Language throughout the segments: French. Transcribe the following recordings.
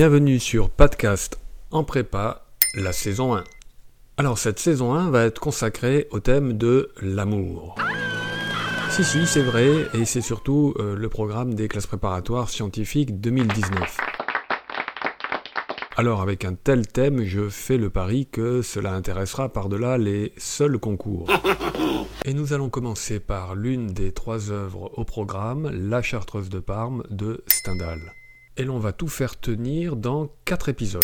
Bienvenue sur Podcast en prépa, la saison 1. Alors cette saison 1 va être consacrée au thème de l'amour. Si si, c'est vrai, et c'est surtout euh, le programme des classes préparatoires scientifiques 2019. Alors avec un tel thème, je fais le pari que cela intéressera par-delà les seuls concours. Et nous allons commencer par l'une des trois œuvres au programme, La Chartreuse de Parme de Stendhal. Et l'on va tout faire tenir dans quatre épisodes.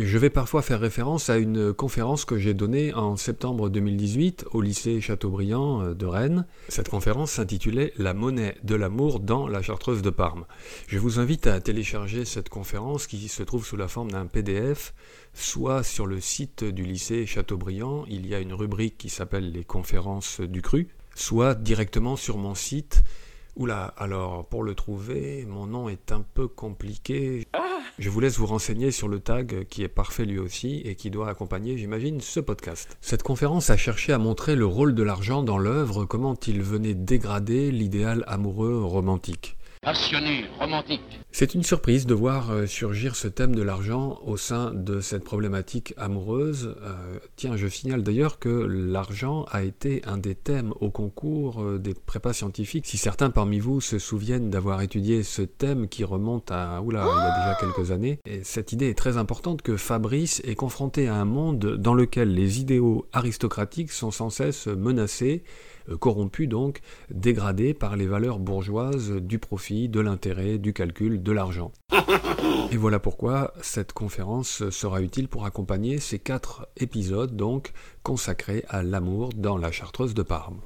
Je vais parfois faire référence à une conférence que j'ai donnée en septembre 2018 au lycée Chateaubriand euh, de Rennes. Cette conférence s'intitulait La monnaie de l'amour dans la chartreuse de Parme. Je vous invite à télécharger cette conférence qui se trouve sous la forme d'un PDF, soit sur le site du lycée Chateaubriand, il y a une rubrique qui s'appelle les conférences du cru, soit directement sur mon site Oula, alors pour le trouver, mon nom est un peu compliqué. Je vous laisse vous renseigner sur le tag qui est parfait lui aussi et qui doit accompagner, j'imagine, ce podcast. Cette conférence a cherché à montrer le rôle de l'argent dans l'œuvre, comment il venait dégrader l'idéal amoureux romantique. Passionné, romantique. C'est une surprise de voir euh, surgir ce thème de l'argent au sein de cette problématique amoureuse. Euh, tiens, je signale d'ailleurs que l'argent a été un des thèmes au concours euh, des prépas scientifiques. Si certains parmi vous se souviennent d'avoir étudié ce thème qui remonte à oula, il y a déjà quelques années, et cette idée est très importante que Fabrice est confronté à un monde dans lequel les idéaux aristocratiques sont sans cesse menacés corrompu donc, dégradé par les valeurs bourgeoises du profit, de l'intérêt, du calcul, de l'argent. Et voilà pourquoi cette conférence sera utile pour accompagner ces quatre épisodes donc consacrés à l'amour dans la chartreuse de Parme.